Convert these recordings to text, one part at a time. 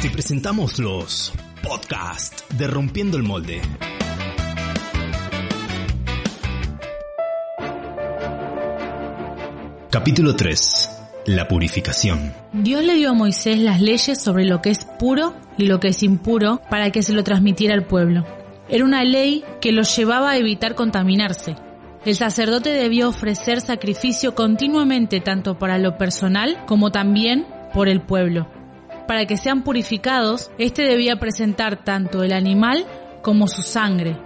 Te presentamos los podcast de Rompiendo el Molde. Capítulo 3. La purificación. Dios le dio a Moisés las leyes sobre lo que es puro y lo que es impuro para que se lo transmitiera al pueblo. Era una ley que los llevaba a evitar contaminarse. El sacerdote debía ofrecer sacrificio continuamente tanto para lo personal como también por el pueblo. Para que sean purificados, éste debía presentar tanto el animal como su sangre,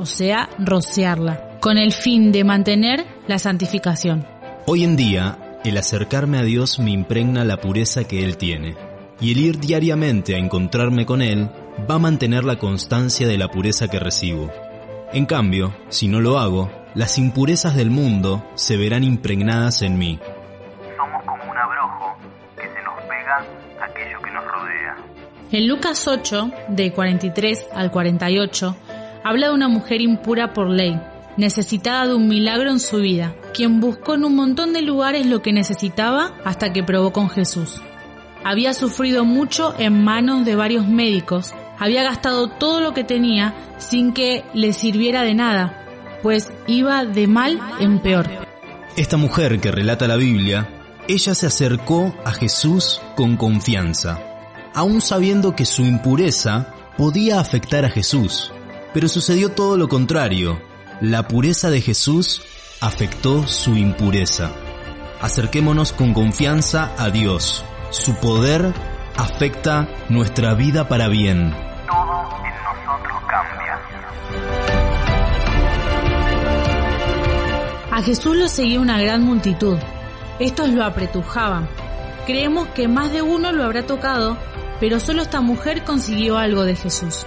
o sea, rociarla, con el fin de mantener la santificación. Hoy en día, el acercarme a Dios me impregna la pureza que Él tiene, y el ir diariamente a encontrarme con Él va a mantener la constancia de la pureza que recibo. En cambio, si no lo hago, las impurezas del mundo se verán impregnadas en mí. En Lucas 8, de 43 al 48, habla de una mujer impura por ley, necesitada de un milagro en su vida, quien buscó en un montón de lugares lo que necesitaba hasta que probó con Jesús. Había sufrido mucho en manos de varios médicos, había gastado todo lo que tenía sin que le sirviera de nada, pues iba de mal en peor. Esta mujer que relata la Biblia, ella se acercó a Jesús con confianza, aún sabiendo que su impureza podía afectar a Jesús. Pero sucedió todo lo contrario. La pureza de Jesús afectó su impureza. Acerquémonos con confianza a Dios. Su poder afecta nuestra vida para bien. Todo en nosotros cambia. A Jesús lo seguía una gran multitud. Estos lo apretujaban. Creemos que más de uno lo habrá tocado, pero solo esta mujer consiguió algo de Jesús.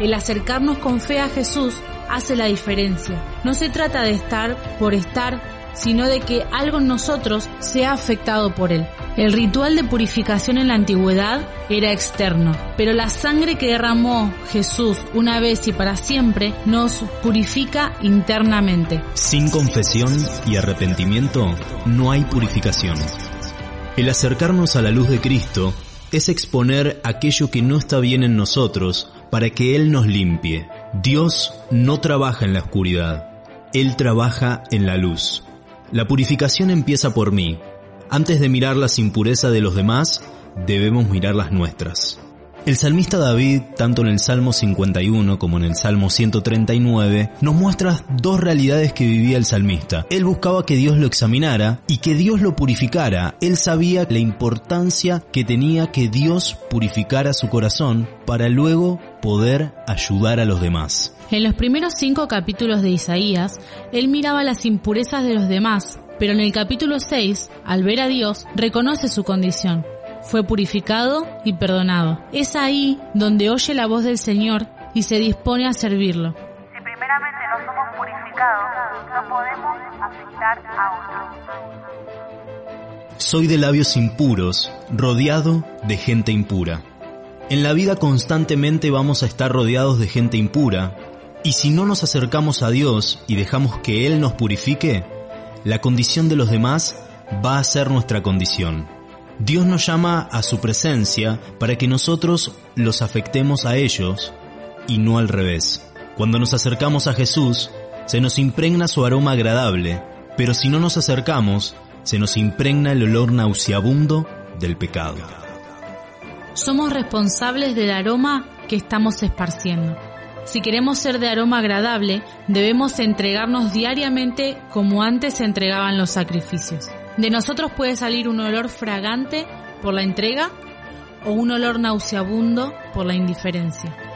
El acercarnos con fe a Jesús hace la diferencia. No se trata de estar por estar, sino de que algo en nosotros sea afectado por él. El ritual de purificación en la antigüedad era externo, pero la sangre que derramó Jesús una vez y para siempre nos purifica internamente. Sin confesión y arrepentimiento no hay purificación. El acercarnos a la luz de Cristo es exponer aquello que no está bien en nosotros para que Él nos limpie. Dios no trabaja en la oscuridad, Él trabaja en la luz. La purificación empieza por mí. Antes de mirar las impurezas de los demás, debemos mirar las nuestras. El salmista David, tanto en el Salmo 51 como en el Salmo 139, nos muestra dos realidades que vivía el salmista. Él buscaba que Dios lo examinara y que Dios lo purificara. Él sabía la importancia que tenía que Dios purificara su corazón para luego poder ayudar a los demás. En los primeros cinco capítulos de Isaías, él miraba las impurezas de los demás, pero en el capítulo 6, al ver a Dios, reconoce su condición. Fue purificado y perdonado. Es ahí donde oye la voz del Señor y se dispone a servirlo. Si primeramente no somos purificados, no podemos afectar a otros. Soy de labios impuros, rodeado de gente impura. En la vida constantemente vamos a estar rodeados de gente impura, y si no nos acercamos a Dios y dejamos que Él nos purifique, la condición de los demás va a ser nuestra condición. Dios nos llama a su presencia para que nosotros los afectemos a ellos y no al revés. Cuando nos acercamos a Jesús, se nos impregna su aroma agradable, pero si no nos acercamos, se nos impregna el olor nauseabundo del pecado. Somos responsables del aroma que estamos esparciendo. Si queremos ser de aroma agradable, debemos entregarnos diariamente como antes se entregaban los sacrificios. De nosotros puede salir un olor fragante por la entrega o un olor nauseabundo por la indiferencia.